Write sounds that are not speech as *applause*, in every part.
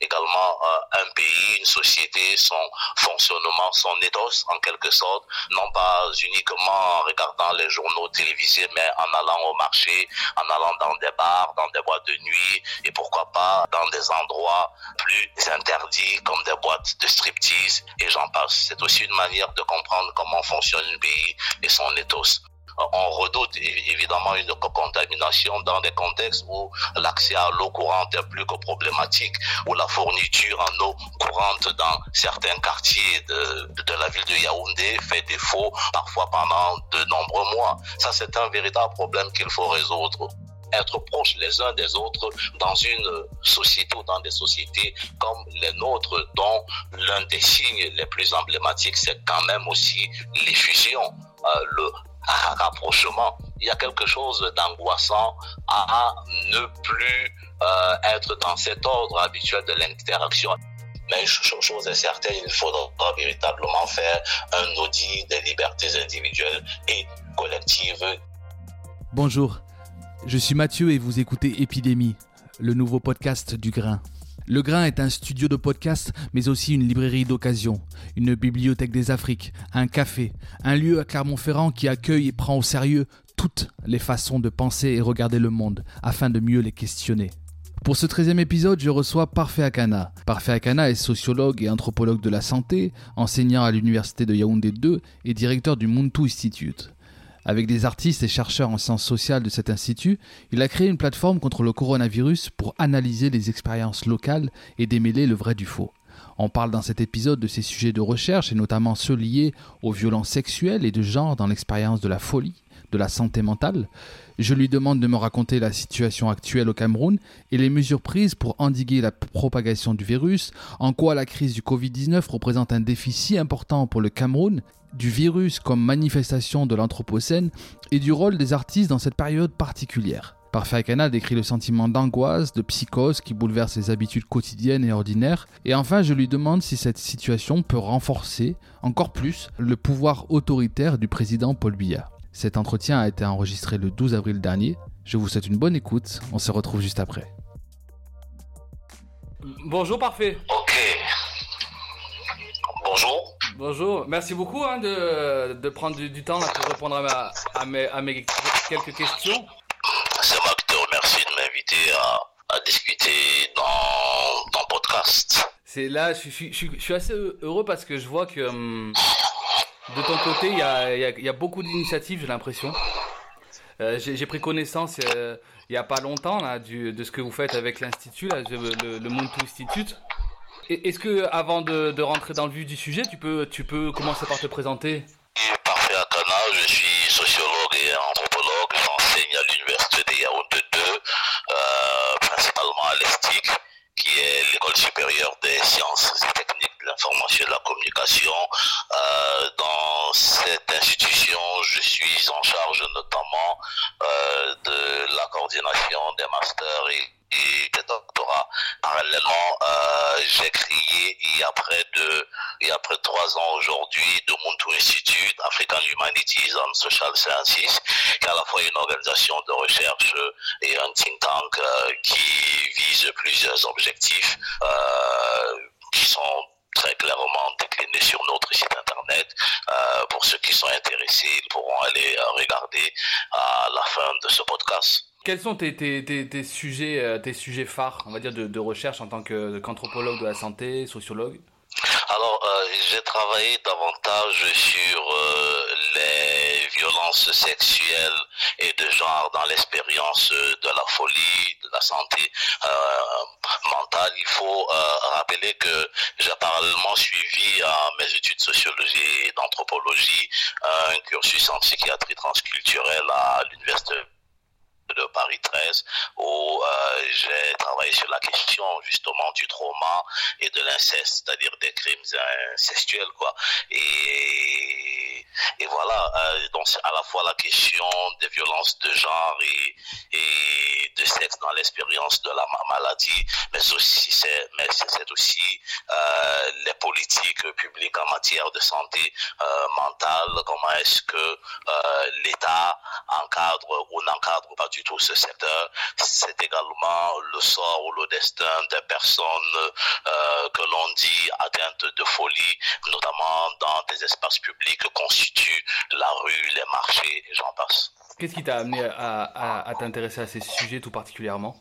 également euh, un pays, une société, son fonctionnement, son ethos en quelque sorte, non pas uniquement en regardant les journaux télévisés, mais en allant au marché, en allant dans des bars, dans des boîtes de nuit et pourquoi pas dans des endroits plus interdits comme des boîtes de striptease et j'en passe. C'est aussi une manière de comprendre comment fonctionne un pays et son ethos on redoute évidemment une contamination dans des contextes où l'accès à l'eau courante est plus que problématique, où la fourniture en eau courante dans certains quartiers de, la ville de Yaoundé fait défaut parfois pendant de nombreux mois. Ça, c'est un véritable problème qu'il faut résoudre être proches les uns des autres dans une société ou dans des sociétés comme les nôtres, dont l'un des signes les plus emblématiques, c'est quand même aussi les fusions. Euh, rapprochement. Il y a quelque chose d'angoissant à ne plus euh, être dans cet ordre habituel de l'interaction. Mais chose est certaine, il faudra véritablement faire un audit des libertés individuelles et collectives. Bonjour, je suis Mathieu et vous écoutez Épidémie, le nouveau podcast du grain. Le Grain est un studio de podcast, mais aussi une librairie d'occasion, une bibliothèque des Afriques, un café, un lieu à Clermont-Ferrand qui accueille et prend au sérieux toutes les façons de penser et regarder le monde, afin de mieux les questionner. Pour ce 13e épisode, je reçois Parfait Akana. Parfait Akana est sociologue et anthropologue de la santé, enseignant à l'université de Yaoundé 2 et directeur du Muntu Institute. Avec des artistes et chercheurs en sciences sociales de cet institut, il a créé une plateforme contre le coronavirus pour analyser les expériences locales et démêler le vrai du faux. On parle dans cet épisode de ses sujets de recherche et notamment ceux liés aux violences sexuelles et de genre dans l'expérience de la folie, de la santé mentale. Je lui demande de me raconter la situation actuelle au Cameroun et les mesures prises pour endiguer la propagation du virus, en quoi la crise du Covid-19 représente un défi si important pour le Cameroun du virus comme manifestation de l'Anthropocène et du rôle des artistes dans cette période particulière. Parfait Akana décrit le sentiment d'angoisse, de psychose qui bouleverse les habitudes quotidiennes et ordinaires. Et enfin, je lui demande si cette situation peut renforcer encore plus le pouvoir autoritaire du président Paul Biya. Cet entretien a été enregistré le 12 avril dernier. Je vous souhaite une bonne écoute. On se retrouve juste après. Bonjour Parfait. Ok. Bonjour. Bonjour, merci beaucoup hein, de, de, prendre du, temps pour répondre à, ma, à, mes, à, mes, quelques questions. C'est moi qui te remercie de m'inviter à, discuter dans ton podcast. C'est là, je, je, je, je, suis assez heureux parce que je vois que hum, de ton côté, il y a, y, a, y a, beaucoup d'initiatives, j'ai l'impression. Euh, j'ai pris connaissance euh, il n'y a pas longtemps là, du, de ce que vous faites avec l'Institut, le, le, Muntu Institute. Est-ce que, avant de, de, rentrer dans le vif du sujet, tu peux, tu peux commencer par te présenter? À l'ESTIC, qui est l'école supérieure des sciences et techniques de l'information et de la communication. Euh, dans cette institution, je suis en charge notamment euh, de la coordination des masters et et des doctorats. Parallèlement, euh, j'ai créé il y a près de il y a près de trois ans aujourd'hui de Muntu Institute African Humanities and Social Sciences, qui est à la fois une organisation de recherche et un think tank euh, qui vise plusieurs objectifs euh, qui sont très clairement déclinés sur notre site internet. Euh, pour ceux qui sont intéressés, ils pourront aller regarder à la fin de ce podcast. Quels sont tes, sujets, euh, tes sujets phares, on va dire, de, recherche en tant qu'anthropologue de la santé, sociologue alors, euh, j'ai travaillé davantage sur euh, les violences sexuelles et de genre dans l'expérience de la folie, de la santé mentale. Il faut rappeler que j'ai parallèlement suivi à mes études de sociologie et d'anthropologie un cursus en psychiatrie transculturelle à l'université de Paris 13 où euh, j'ai travaillé sur la question justement du trauma et de l'inceste, c'est-à-dire des crimes incestuels quoi. Et, et voilà, euh, donc à la fois la question des violences de genre et, de sexe dans l'expérience de la maladie, mais aussi c'est mais c'est aussi euh, les politiques publiques en matière de santé euh, mentale, comment est-ce que euh, l'État encadre ou n'encadre pas du tout ce secteur? C'est également le sort ou le destin des personnes que l'on dit atteintes de folie, notamment dans des espaces publics que la rue, les marchés, j'en passe. Qu'est-ce qui t'a amené à t'intéresser à ces sujets tout particulièrement?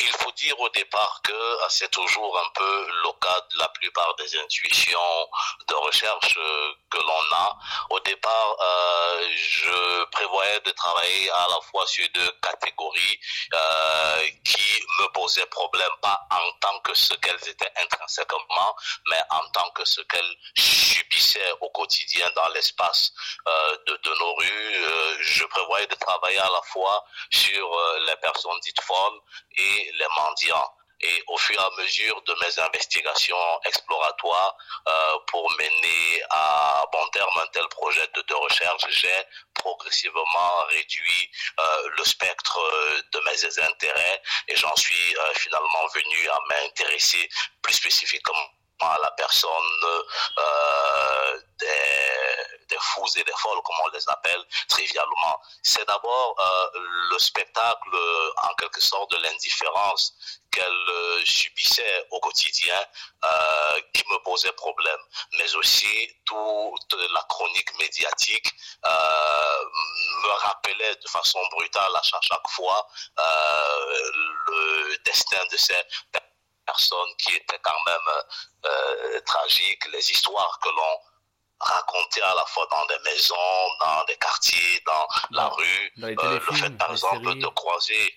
Il faut dire au départ que euh, c'est toujours un peu le cas de la plupart des intuitions de recherche euh, que l'on a. Au départ, euh, je prévoyais de travailler à la fois sur deux catégories euh, qui me posaient problème, pas en tant que ce qu'elles étaient intrinsèquement, mais en tant que ce qu'elles subissaient au quotidien dans l'espace de, de, nos rues. Je prévoyais de travailler à la fois sur les personnes dites folles et les mendiants. Et au fur et à mesure de mes investigations exploratoires euh, pour mener à bon terme un tel projet de, recherche, j'ai progressivement réduit euh, le spectre de mes intérêts et j'en suis euh, finalement venu à m'intéresser plus spécifiquement à la personne euh, des, des, fous et des folles, comme on les appelle trivialement. C'est d'abord euh, le spectacle, en quelque sorte, de l'indifférence qu'elle euh, subissait au quotidien euh, qui me posait problème, mais aussi toute la chronique médiatique me rappelait de façon brutale à chaque, fois le destin de ces personnes qui étaient quand même tragiques, les histoires que l'on racontait à la fois dans des maisons, dans des quartiers, dans la rue, dans les euh, le fait par exemple séries. de croiser...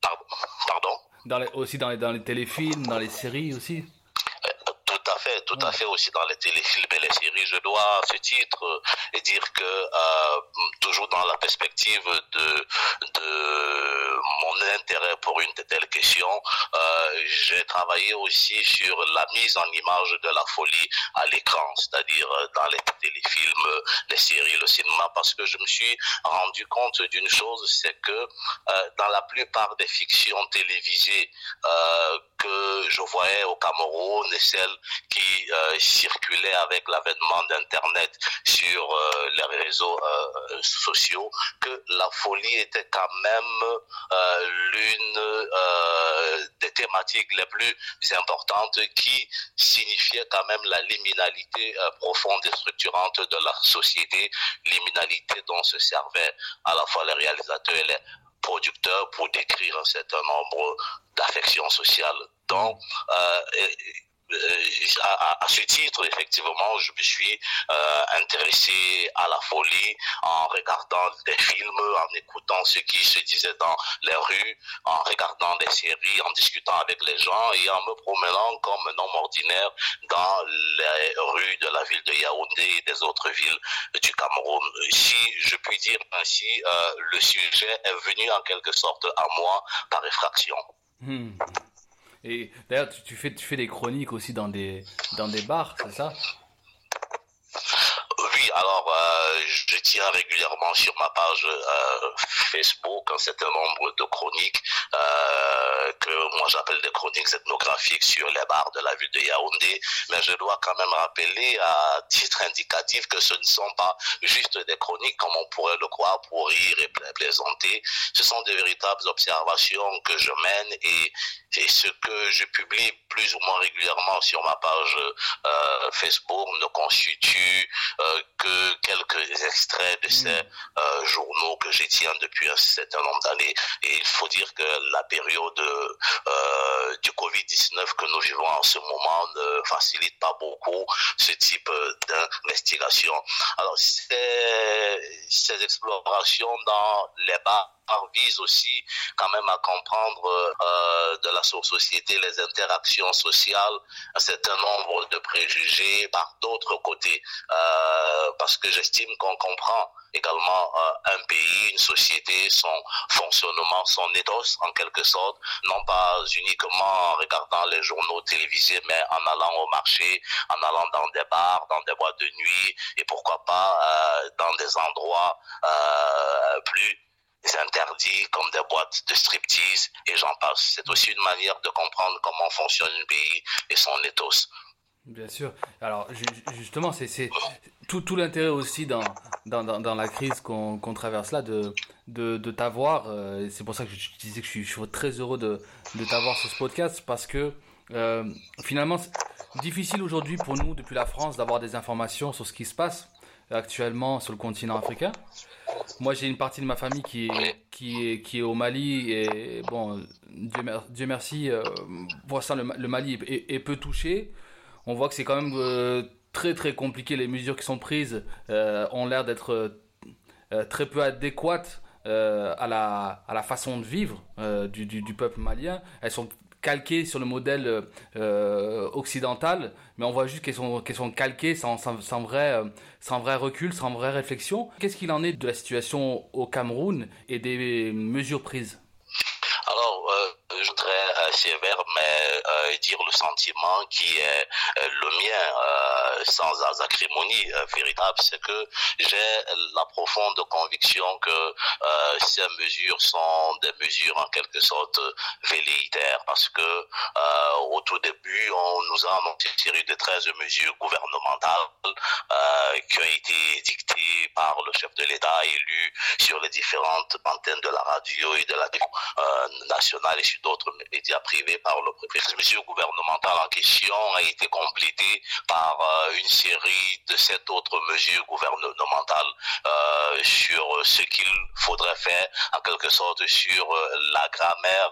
Pardon, pardon? Dans les, Aussi dans les, dans les téléfilms, dans les séries aussi tout à fait, aussi dans les téléfilms et les séries. Je dois à ce titre euh, dire que euh, toujours dans la perspective de, mon intérêt pour une telle question, euh, j'ai travaillé aussi sur la mise en image de la folie à l'écran, c'est-à-dire dans les téléfilms, les séries, le cinéma, parce que je me suis rendu compte d'une chose, c'est que dans la plupart des fictions télévisées que je voyais au Cameroun et celles qui euh, circulaient avec l'avènement d'Internet sur euh, les réseaux euh, sociaux, que la folie était quand même l'une des thématiques les plus importantes qui signifiait quand même la liminalité profonde et structurante de la société, liminalité dont se servaient à la fois les réalisateurs et les producteurs pour décrire un certain nombre d'affections sociales. Donc, à, à, ce titre, effectivement, je me suis euh, intéressé à la folie en regardant des films, en écoutant ce qui se disait dans les rues, en regardant des séries, en discutant avec les gens et en me promenant comme un homme ordinaire dans les rues de la ville de Yaoundé et des autres villes du Cameroun. Si je puis dire ainsi, euh, le sujet est venu en quelque sorte à moi par effraction. Hmm. Et d'ailleurs, tu, fais, tu fais des chroniques aussi dans des, dans des bars, c'est ça? Alors euh, je tiens régulièrement sur ma page euh, Facebook un certain nombre de chroniques euh, que moi j'appelle des chroniques ethnographiques sur les bars de la ville de Yaoundé, mais je dois quand même rappeler à titre indicatif que ce ne sont pas juste des chroniques comme on pourrait le croire pour rire et plaisanter, ce sont de véritables observations que je mène et, et ce que je publie plus ou moins régulièrement sur ma page euh, Facebook ne constitue euh, que quelques extraits de ces euh, journaux que je tiens depuis un certain nombre d'années. Et il faut dire que la période euh, du Covid-19 que nous vivons en ce moment ne facilite pas beaucoup ce type d'investigation. Alors, ces explorations dans les bars vise aussi quand même à comprendre euh, de la société les interactions sociales, un certain nombre de préjugés par d'autres côtés, euh, parce que j'estime qu'on comprend également euh, un pays, une société, son fonctionnement, son ethos en quelque sorte, non pas uniquement en regardant les journaux télévisés, mais en allant au marché, en allant dans des bars, dans des boîtes de nuit et pourquoi pas dans des endroits plus interdits comme des boîtes de striptease et j'en passe. C'est aussi une manière de comprendre comment fonctionne un pays et son ethos. Bien sûr. Alors justement, c'est tout, l'intérêt aussi dans, la crise qu'on traverse là de, t'avoir. Euh, c'est pour ça que je disais que je suis, très heureux de, t'avoir sur ce podcast parce que euh, finalement, difficile aujourd'hui pour nous, depuis la France, d'avoir des informations sur ce qui se passe actuellement sur le continent africain. Moi, j'ai une partie de ma famille qui est, qui est, qui est au Mali et bon, Dieu, merci, euh, ça, le, Mali est, peu touché. On voit que c'est quand même euh, très très compliqué. Les mesures qui sont prises euh, ont l'air d'être très peu adéquates à, la, à la façon de vivre du, du, du, peuple malien. Elles sont calquées sur le modèle euh, occidental, mais on voit juste qu'elles sont, qu'elles sont calquées sans, vrai, euh, sans vrai recul, sans vraie réflexion. Qu'est-ce qu'il en est de la situation au Cameroun et des mesures prises Alors, euh, je voudrais sévère, mais euh, dire le sentiment qui est euh, le mien, euh, sans acrimonie véritable, c'est que j'ai la profonde conviction que ces mesures sont des mesures en quelque sorte velléitaires, parce que au tout début, on nous a annoncé une série de 13 mesures gouvernementales qui ont été dictées par le chef de l'État élu sur les différentes antennes de la radio et de la nationale et sur d'autres médias privés par le préfet. Gouvernementale en question a été complétée par euh, une série de sept autres mesures gouvernementales euh, sur ce qu'il faudrait faire, en quelque sorte, sur euh, la grammaire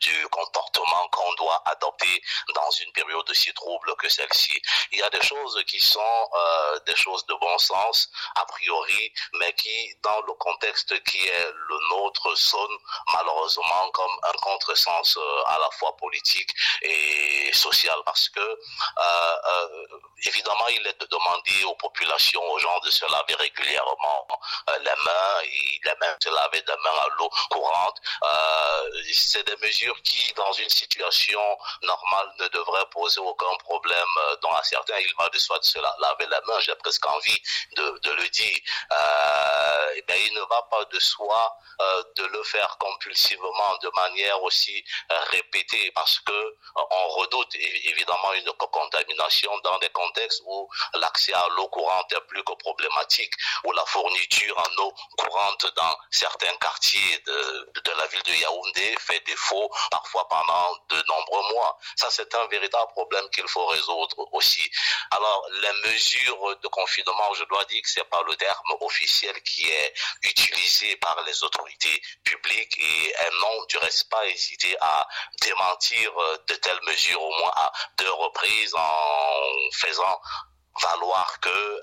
du comportement qu'on doit adopter dans une période aussi trouble que celle-ci. Il y a des choses qui sont des choses de bon sens, a priori, mais qui, dans le contexte qui est le nôtre, sonnent malheureusement comme un contresens à la fois politique et social parce que euh, euh, évidemment il est demandé aux populations, aux gens de se laver régulièrement les mains et les mains se laver des mains à l'eau courante. C'est des mesures qui dans une situation normale ne devraient poser aucun problème. Dans certains il va de soi de se laver les mains, j'ai presque envie de, de le dire. et bien, il ne va pas de soi de le faire compulsivement de manière aussi répétée parce que euh, on redoute évidemment une contamination dans des contextes où l'accès à l'eau courante est plus que problématique, où la fourniture en eau courante dans certains quartiers de, la ville de Yaoundé fait défaut parfois pendant de nombreux mois. Ça, c'est un véritable problème qu'il faut résoudre aussi. Alors, les mesures de confinement, je dois dire que c'est pas le terme officiel qui est utilisé par les autorités publiques et elles n'ont du reste pas hésité à démentir euh, de telles mesures au moins à deux reprises en faisant valoir que euh,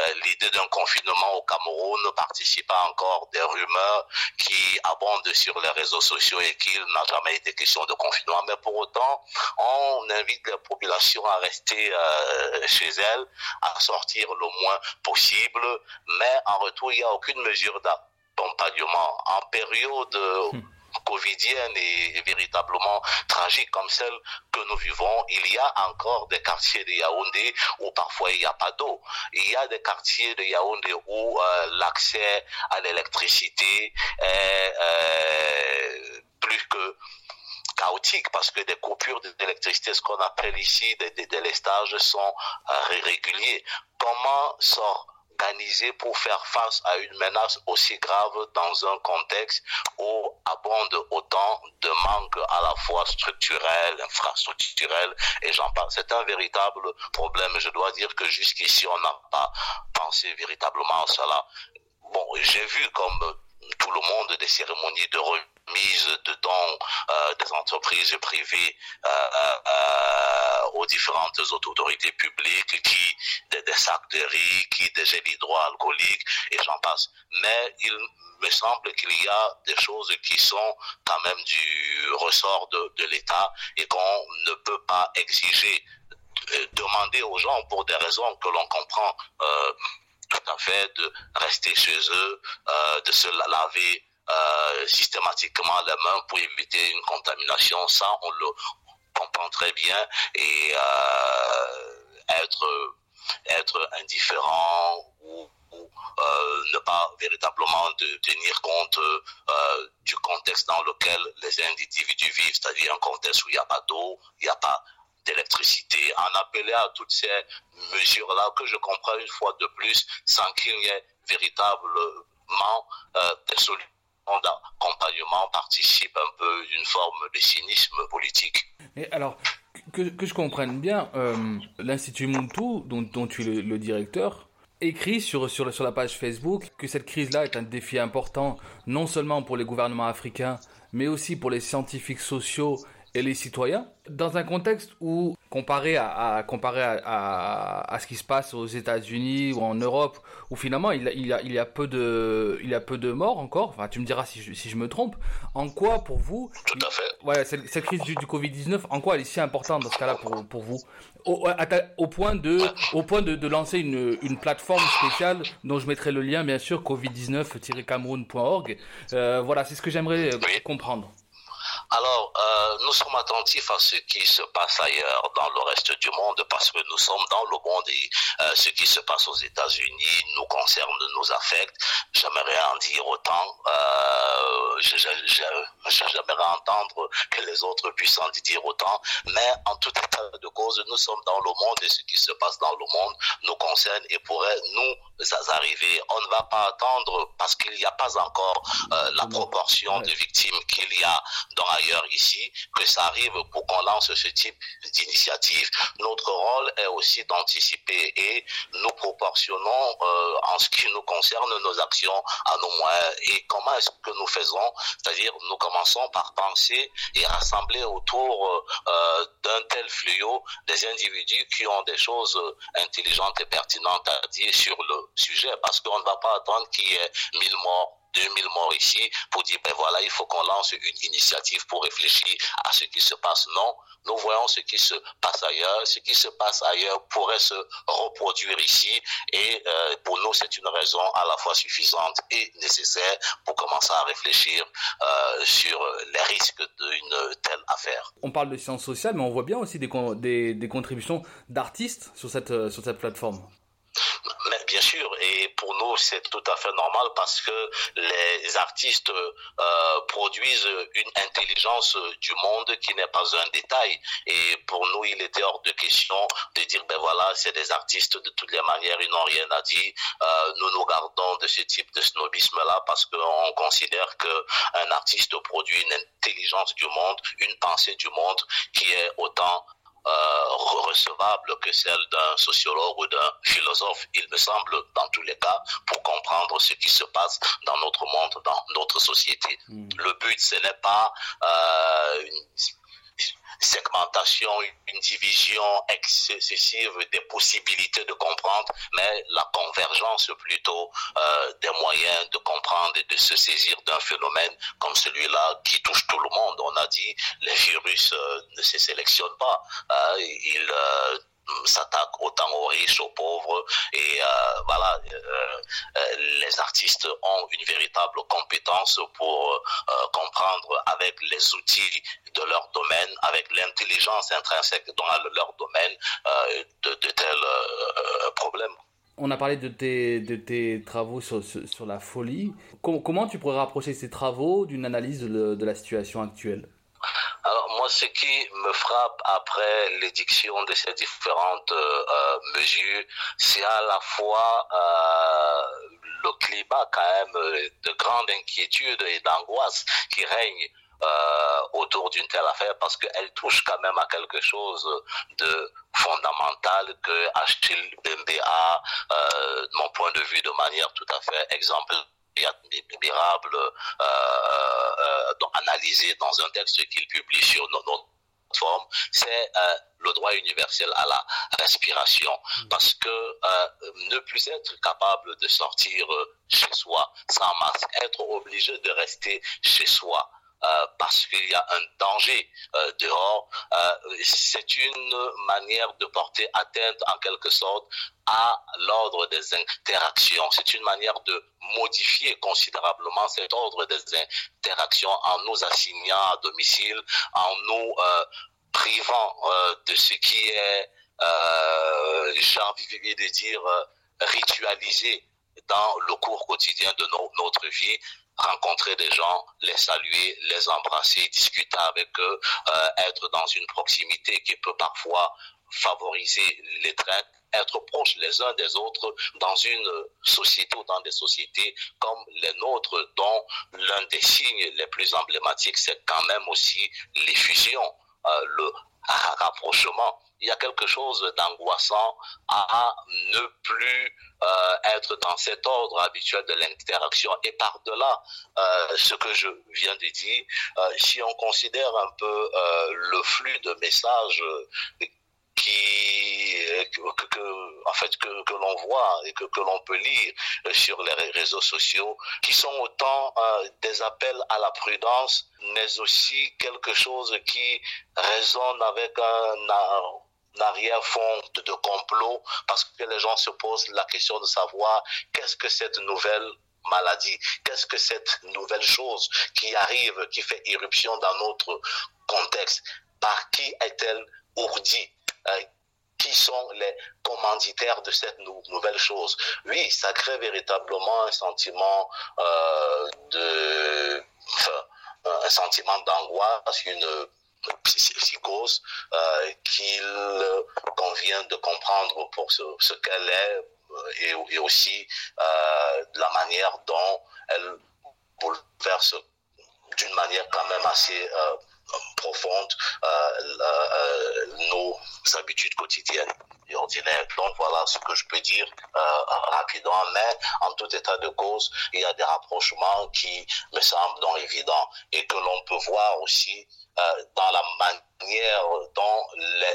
euh, l'idée d'un confinement au Cameroun ne participe pas encore des rumeurs qui abondent sur les réseaux sociaux et qu'il n'a jamais été question de confinement. Mais pour autant, on invite les populations à rester chez elles, à sortir le moins possible, mais en retour, il n'y a aucune mesure d'accompagnement. En période... Hmm covidienne et, véritablement tragique comme celle que nous vivons, il y a encore des quartiers de Yaoundé où parfois il n'y a pas d'eau. Il y a des quartiers de Yaoundé où euh, l'accès à l'électricité est euh, plus que chaotique parce que des coupures d'électricité, ce qu'on appelle ici des délestages, sont euh, réguliers. Comment sort organisé pour faire face à une menace aussi grave dans un contexte où abonde autant de manques à la fois structurels, infrastructurels et j'en parle. C'est un véritable problème. Je dois dire que jusqu'ici, on n'a pas pensé véritablement à cela. Bon, j'ai vu comme tout le monde des cérémonies de remise de dons euh, des entreprises privées euh, euh, aux différentes autorités publiques, qui des, des, sacs de riz, qui des gels hydroalcooliques et j'en passe. Mais il me semble qu'il y a des choses qui sont quand même du ressort de, de l'État et qu'on ne peut pas exiger, demander aux gens pour des raisons que l'on comprend tout à fait de rester chez eux, euh, de se laver euh, systématiquement les mains pour éviter une contamination. Ça, on le comprend très bien et euh, être indifférent ou, euh, ne pas véritablement tenir compte du contexte dans lequel les individus vivent, c'est-à-dire un contexte où il n'y a pas d'eau, il n'y a pas d'électricité, en appeler à toutes ces mesures-là que je comprends une fois de plus sans qu'il y ait véritablement euh, des solutions d'accompagnement participent un peu d'une forme de cynisme politique. Et alors, que, je comprenne bien, euh, l'Institut Muntu, dont, tu es le, directeur, écrit sur, la page Facebook que cette crise-là est un défi important, non seulement pour les gouvernements africains, mais aussi pour les scientifiques sociaux et les citoyens, dans un contexte où, comparé à, ce qui se passe aux États-Unis ou en Europe, où finalement il, il, y a, il, y a peu de, il y a peu de morts encore, enfin tu me diras si je, si je me trompe, en quoi pour vous, Tout à fait. ouais, cette, cette crise du, du Covid-19, en quoi elle est si importante dans ce cas-là pour, pour vous? Au, au, point de, au point de, de lancer une, une plateforme spéciale dont je mettrai le lien bien sûr, covid19-cameroun.org. Euh, voilà, c'est ce que j'aimerais Oui. comprendre. Alors, euh, nous sommes attentifs à ce qui se passe ailleurs dans le reste du monde parce que nous sommes dans le monde et euh, ce qui se passe aux États-Unis nous concerne, nous affecte. J'aimerais en dire autant. Euh, J'aimerais entendre que les autres puissent en dire autant. Mais en tout état de cause, nous sommes dans le monde et ce qui se passe dans le monde nous concerne et pourrait nous arriver. On ne va pas attendre parce qu'il n'y a pas encore euh, la proportion de victimes qu'il y a dans ailleurs ici, que ça arrive pour qu'on lance ce type d'initiative. Notre rôle est aussi d'anticiper et nous proportionnons euh, en ce qui nous concerne nos actions à nos moyens. Et comment est-ce que nous faisons? C'est-à-dire nous commençons par penser et rassembler autour euh, d'un tel fléau des individus qui ont des choses intelligentes et pertinentes à dire sur le sujet parce qu'on ne va pas attendre qu'il y ait mille morts 2000 morts ici pour dire, ben voilà, il faut qu'on lance une initiative pour réfléchir à ce qui se passe. Non, nous voyons ce qui se passe ailleurs. Ce qui se passe ailleurs pourrait se reproduire ici et euh, pour nous, c'est une raison à la fois suffisante et nécessaire pour commencer à réfléchir euh, sur les risques d'une telle affaire. On parle de sciences sociales, mais on voit bien aussi des, des, des contributions d'artistes sur cette, sur cette plateforme. Mais bien sûr, et pour nous c'est tout à fait normal parce que les artistes euh, produisent une intelligence du monde qui n'est pas un détail. Et pour nous, il était hors de question de dire ben voilà, c'est des artistes de toutes les manières, ils n'ont rien à dire. Euh, nous nous gardons de ce type de snobisme-là parce qu'on considère que un artiste produit une intelligence du monde, une pensée du monde qui est autant euh, recevable que celle d'un sociologue ou d'un philosophe, il me semble, dans tous les cas, pour comprendre ce qui se passe dans notre monde, dans notre société. Mmh. Le but, ce n'est pas euh, une segmentation, une division excessive des possibilités de comprendre, mais la convergence plutôt euh, des moyens de comprendre et de se saisir d'un phénomène comme celui-là qui touche tout le monde. On a dit les virus euh, ne se sélectionnent pas, euh, ils s'attaque autant aux riches, aux pauvres. Et euh, voilà, euh, les artistes ont une véritable compétence pour euh, comprendre avec les outils de leur domaine, avec l'intelligence intrinsèque dans leur domaine, de, tels problèmes. On a parlé de tes, de tes travaux sur, sur la folie. comment tu pourrais rapprocher ces travaux d'une analyse de, de la situation actuelle? Ce qui me frappe après l'édiction de ces différentes euh, euh, mesures, c'est à la fois euh, le climat quand même de grande inquiétude et d'angoisse qui règne euh, autour d'une telle affaire parce qu'elle touche quand même à quelque chose de fondamental que Achille Bembe a, euh, de mon point de vue, de manière tout à fait exemple admirable, euh, euh, analysé dans un texte qu'il publie sur notre forme, c'est euh, le droit universel à la respiration. Parce que euh, ne plus être capable de sortir euh, chez soi sans masque, être obligé de rester chez soi, euh, parce qu'il y a un danger euh, dehors, euh, c'est une manière de porter atteinte en quelque sorte à l'ordre des interactions. C'est une manière de modifier considérablement cet ordre des interactions en nous assignant à domicile, en nous privant de ce qui est, j'ai envie de dire, ritualisé dans le cours quotidien de no notre vie, rencontrer des gens, les saluer, les embrasser, discuter avec eux, euh, être dans une proximité qui peut parfois favoriser l'étreinte, être proches les uns des autres dans une société ou dans des sociétés comme les nôtres, dont l'un des signes les plus emblématiques, c'est quand même aussi l'effusion, euh, le rapprochement il y a quelque chose d'angoissant à ne plus euh, être dans cet ordre habituel de l'interaction. Et par-delà euh, ce que je viens de dire, euh, si on considère un peu le flux de messages que, que, l'on voit et que, l'on peut lire sur les réseaux sociaux qui sont autant des appels à la prudence mais aussi quelque chose qui résonne avec un arrière-fond de, de complot parce que les gens se posent la question de savoir qu'est-ce que cette nouvelle maladie Qu'est-ce que cette nouvelle chose qui arrive, qui fait irruption dans notre contexte Par qui est-elle ourdie? Euh, qui sont les commanditaires de cette nou nouvelle chose? Oui, ça crée véritablement un sentiment euh, de, enfin, un sentiment d'angoisse, une psychose euh, qu'il convient de comprendre pour ce, ce qu'elle est et, et aussi euh, la manière dont elle bouleverse d'une manière quand même assez euh, profonde euh, euh, nos habitudes quotidiennes et ordinaires. Donc voilà ce que je peux dire rapidement, mais en tout état de cause, il y a des rapprochements qui me semblent donc évidents et que l'on peut voir aussi euh, dans la manière dont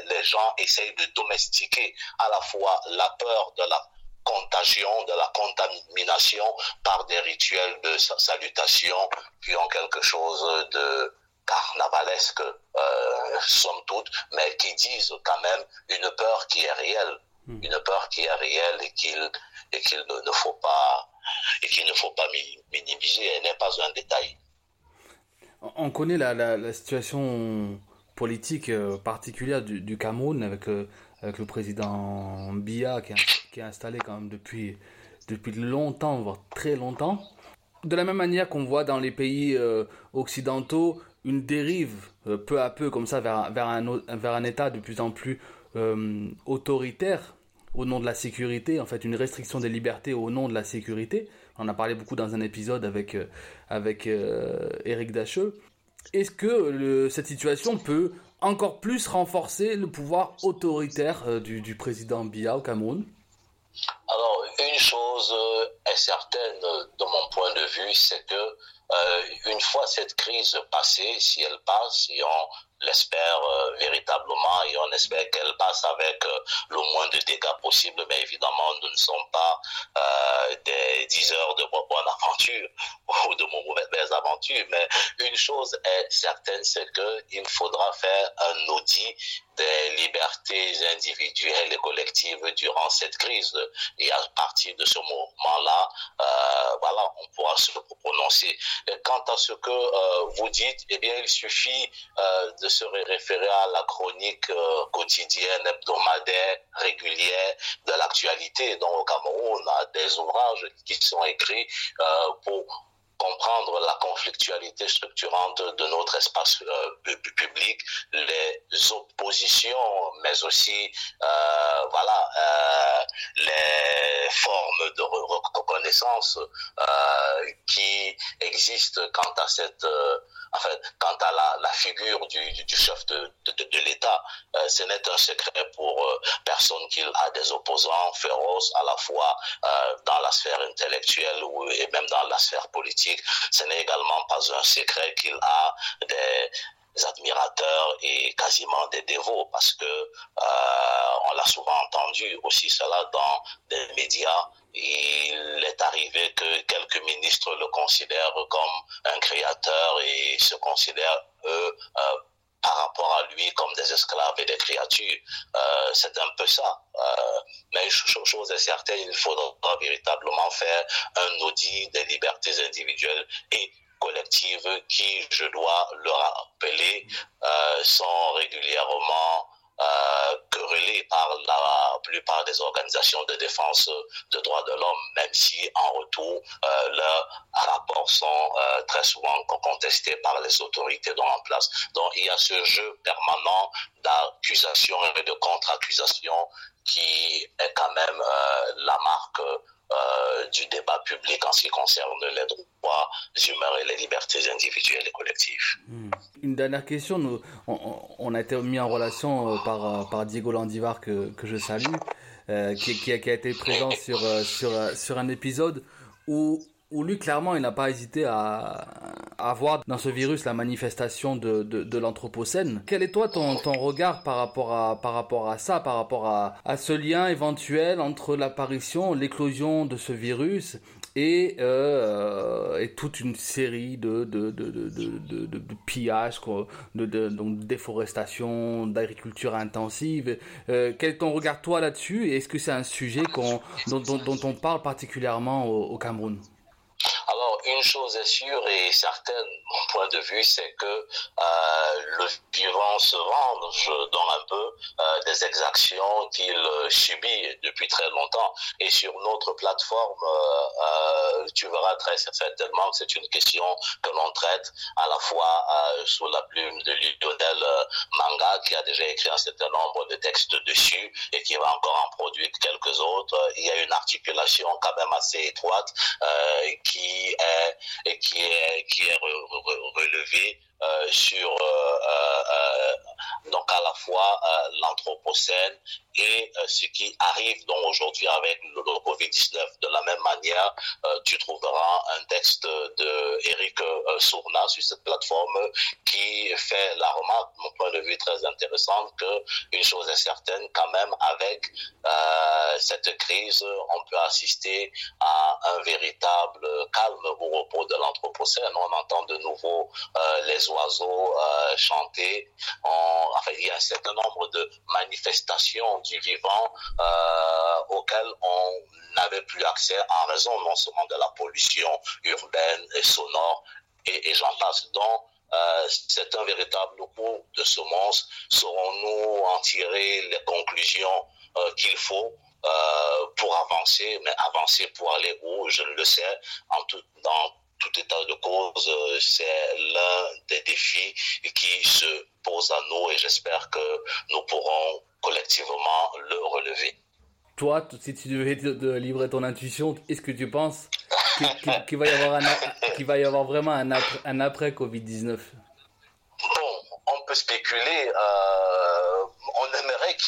les, gens essayent de domestiquer à la fois la peur de la contagion, de la contamination par des rituels de salutation qui ont quelque chose de carnavalesque, euh, somme toute, mais qui disent quand même une peur qui est réelle, mmh. une peur qui est réelle et qu'il et qu'il ne, ne, faut pas et qu'il ne faut pas minimiser, elle n'est pas un détail. On connaît la, la, la situation politique euh, particulière du, du Cameroun avec, euh, avec le président Biya qui, qui est installé quand même depuis, depuis longtemps, voire très longtemps. De la même manière qu'on voit dans les pays euh, occidentaux une dérive euh, peu à peu comme ça vers, vers, un, État de plus en plus euh, autoritaire au nom de la sécurité, en fait une restriction des libertés au nom de la sécurité. On a parlé beaucoup dans un épisode avec, Eric Dacheux. Est-ce que cette situation peut encore plus renforcer le pouvoir autoritaire du, président Biya au Cameroun est certaine de mon point de vue, c'est que euh, une fois cette crise passée, si elle passe, si on l'espère euh, véritablement et on espère qu'elle passe avec euh, le moins de dégâts possible, mais évidemment, nous ne sommes pas euh, des diseurs de bonne aventure *laughs* ou de mauvaises aventures, mais une chose est certaine, c'est qu'il faudra faire un audit des libertés individuelles et collectives durant cette crise. Et à partir de ce moment-là, voilà, on pourra se prononcer. Quant à ce que vous dites, eh bien, il suffit de se référer à la chronique euh, quotidienne, hebdomadaire, régulière de l'actualité. Donc, au Cameroun, on a des ouvrages qui sont écrits pour comprendre la conflictualité structurante de notre espace euh, public, les oppositions, mais aussi euh, voilà euh, les formes de reconnaissance qui existent quant à cette en fait, quant à la, figure du, chef de, l'État, ce n'est un secret pour personne qu'il a des opposants féroces à la fois dans la sphère intellectuelle et même dans la sphère politique. Ce n'est également pas un secret qu'il a des admirateurs et quasiment des dévots parce que euh, on l'a souvent entendu aussi cela dans des médias. Il est arrivé que quelques ministres le considèrent comme un créateur et se considèrent, eux, euh, par rapport à lui comme des esclaves et des créatures. Euh, c'est un peu ça. Euh, mais chose est certaine, il faudra véritablement faire un audit des libertés individuelles et collectives qui, je dois le rappeler, euh, sont régulièrement euh, par la plupart des organisations de défense de droits de l'homme, même si en retour, euh, leurs rapports sont euh, très souvent contestés par les autorités dans en place. Donc il y a ce jeu permanent d'accusation et de contre-accusation qui est quand même euh, la marque euh, du débat public en ce qui concerne les droits humains et les libertés individuelles et collectives. Hmm. Une dernière question, on, a été mis en relation euh, par, euh, par Diego Landivar que, que je salue, qui, qui, a, qui, a, été présent sur, sur, sur un épisode où où lui, clairement, il n'a pas hésité à, à, voir dans ce virus la manifestation de, de, l'Anthropocène. Quel est toi ton, regard par rapport à, par rapport à ça, par rapport à, à ce lien éventuel entre l'apparition, l'éclosion de ce virus et, euh, et toute une série de, de, de, de, de, pillages, de, donc déforestation, d'agriculture intensive. Euh, quel est ton regard toi là-dessus? Est-ce que c'est un sujet dont, dont, dont on parle particulièrement au, Cameroun? Une chose est sûre et certaine, mon point de vue, c'est que euh, le vivant se venge dans un peu euh, des exactions qu'il subit depuis très longtemps. Et sur notre plateforme, euh, tu verras très certainement que c'est une question que l'on traite à la fois sous la plume de Lionel Manga, qui a déjà écrit un certain nombre de textes dessus et qui va encore en produire quelques autres. Il y a une articulation quand même assez étroite qui est, et qui est, relevé euh, sur euh, euh, donc à la fois l'anthropocène et ce qui arrive donc aujourd'hui avec le, le Covid-19. De la même manière, tu trouveras un texte de Eric Sourna sur cette plateforme qui fait la remarque, mon point de vue très intéressante, que une chose est certaine, quand même avec cette crise, on peut assister à un véritable calme au repos de l'anthropocène. On entend de nouveau les oiseaux euh, chanter. On, il y a un certain nombre de manifestations du vivant euh, auxquelles on n'avait plus accès en raison non seulement de la pollution urbaine et sonore et, et j'en passe. Donc, euh, c'est un véritable coup de semence. Saurons-nous en tirer les conclusions euh, qu'il faut euh, pour avancer, mais avancer pour aller où, je ne le sais, en tout, dans tout état de cause, euh, c'est l'un des défis qui se pose à nous et j'espère que nous pourrons collectivement le relever. Toi, si tu devais te, te livrer ton intuition, est-ce que tu penses? *laughs* Qu'il qu qu va, y avoir un, qu va y avoir vraiment un après, un après Covid-19 Bon, on peut spéculer. Euh,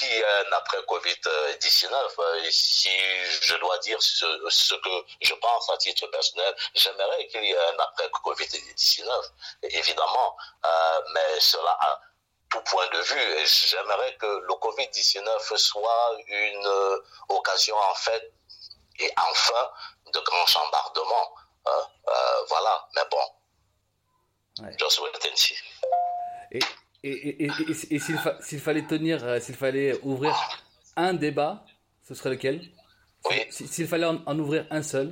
y ait un après Covid-19. Si je dois dire ce, ce, que je pense à titre personnel, j'aimerais qu'il y ait un après Covid-19, évidemment. Euh, mais cela a tout point de vue. J'aimerais que le Covid-19 soit une euh, occasion, en fait, et enfin, de grands chambardements. Euh, euh, voilà, mais bon, ouais. je souhaite ainsi. Et, et, et, et, et s'il fa fallait tenir, euh, s'il fallait ouvrir un débat, ce serait lequel? Oui. S'il fallait en, en, ouvrir un seul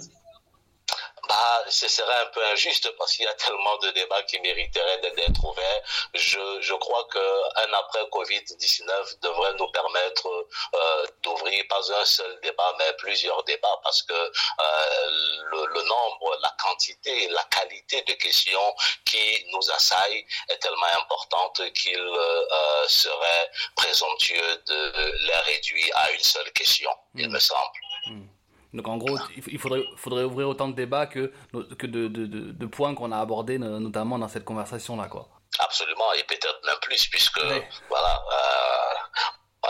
ce serait un peu injuste parce qu'il y a tellement de débats qui mériteraient d'être ouverts. Je, je crois qu'un après Covid-19 devrait nous permettre euh, d'ouvrir pas un seul débat, mais plusieurs débats parce que euh, le, le, nombre, la quantité la qualité de questions qui nous assaillent est tellement importante qu'il euh, serait présomptueux de les réduire à une seule question, il me semble. Donc en gros, il faudrait, faudrait ouvrir autant de débats que, que de, de, de, de points qu'on a abordés, notamment dans cette conversation-là. quoi. Absolument, et peut-être même plus, puisque voilà, euh, *laughs*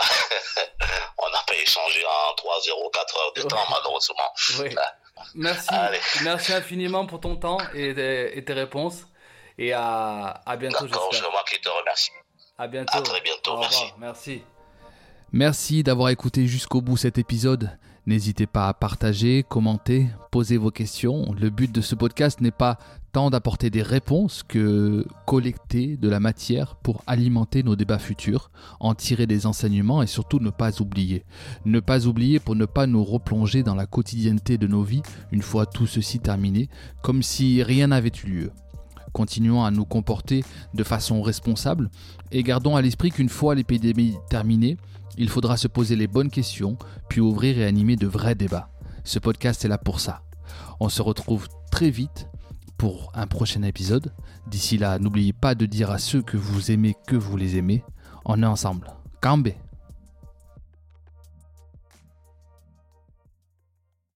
on n'a pas échangé en 3 0 4 heures de temps, malheureusement. Oui. Merci, merci infiniment pour ton temps et tes, et tes réponses. Et à, à bientôt, D'accord, c'est moi qui te remercie. À bientôt. À très bientôt, Au revoir. merci. Merci. Merci d'avoir écouté jusqu'au bout cet épisode. N'hésitez pas à partager, commenter, poser vos questions. Le but de ce podcast n'est pas tant d'apporter des réponses que collecter de la matière pour alimenter nos débats futurs, en tirer des enseignements et surtout ne pas oublier. Ne pas oublier pour ne pas nous replonger dans la quotidienneté de nos vies une fois tout ceci terminé, comme si rien n'avait eu lieu. Continuons à nous comporter de façon responsable et gardons à l'esprit qu'une fois l'épidémie terminée, il faudra se poser les bonnes questions, puis ouvrir et animer de vrais débats. Ce podcast est là pour ça. On se retrouve très vite pour un prochain épisode. D'ici là, n'oubliez pas de dire à ceux que vous aimez que vous les aimez. On est ensemble. Cambé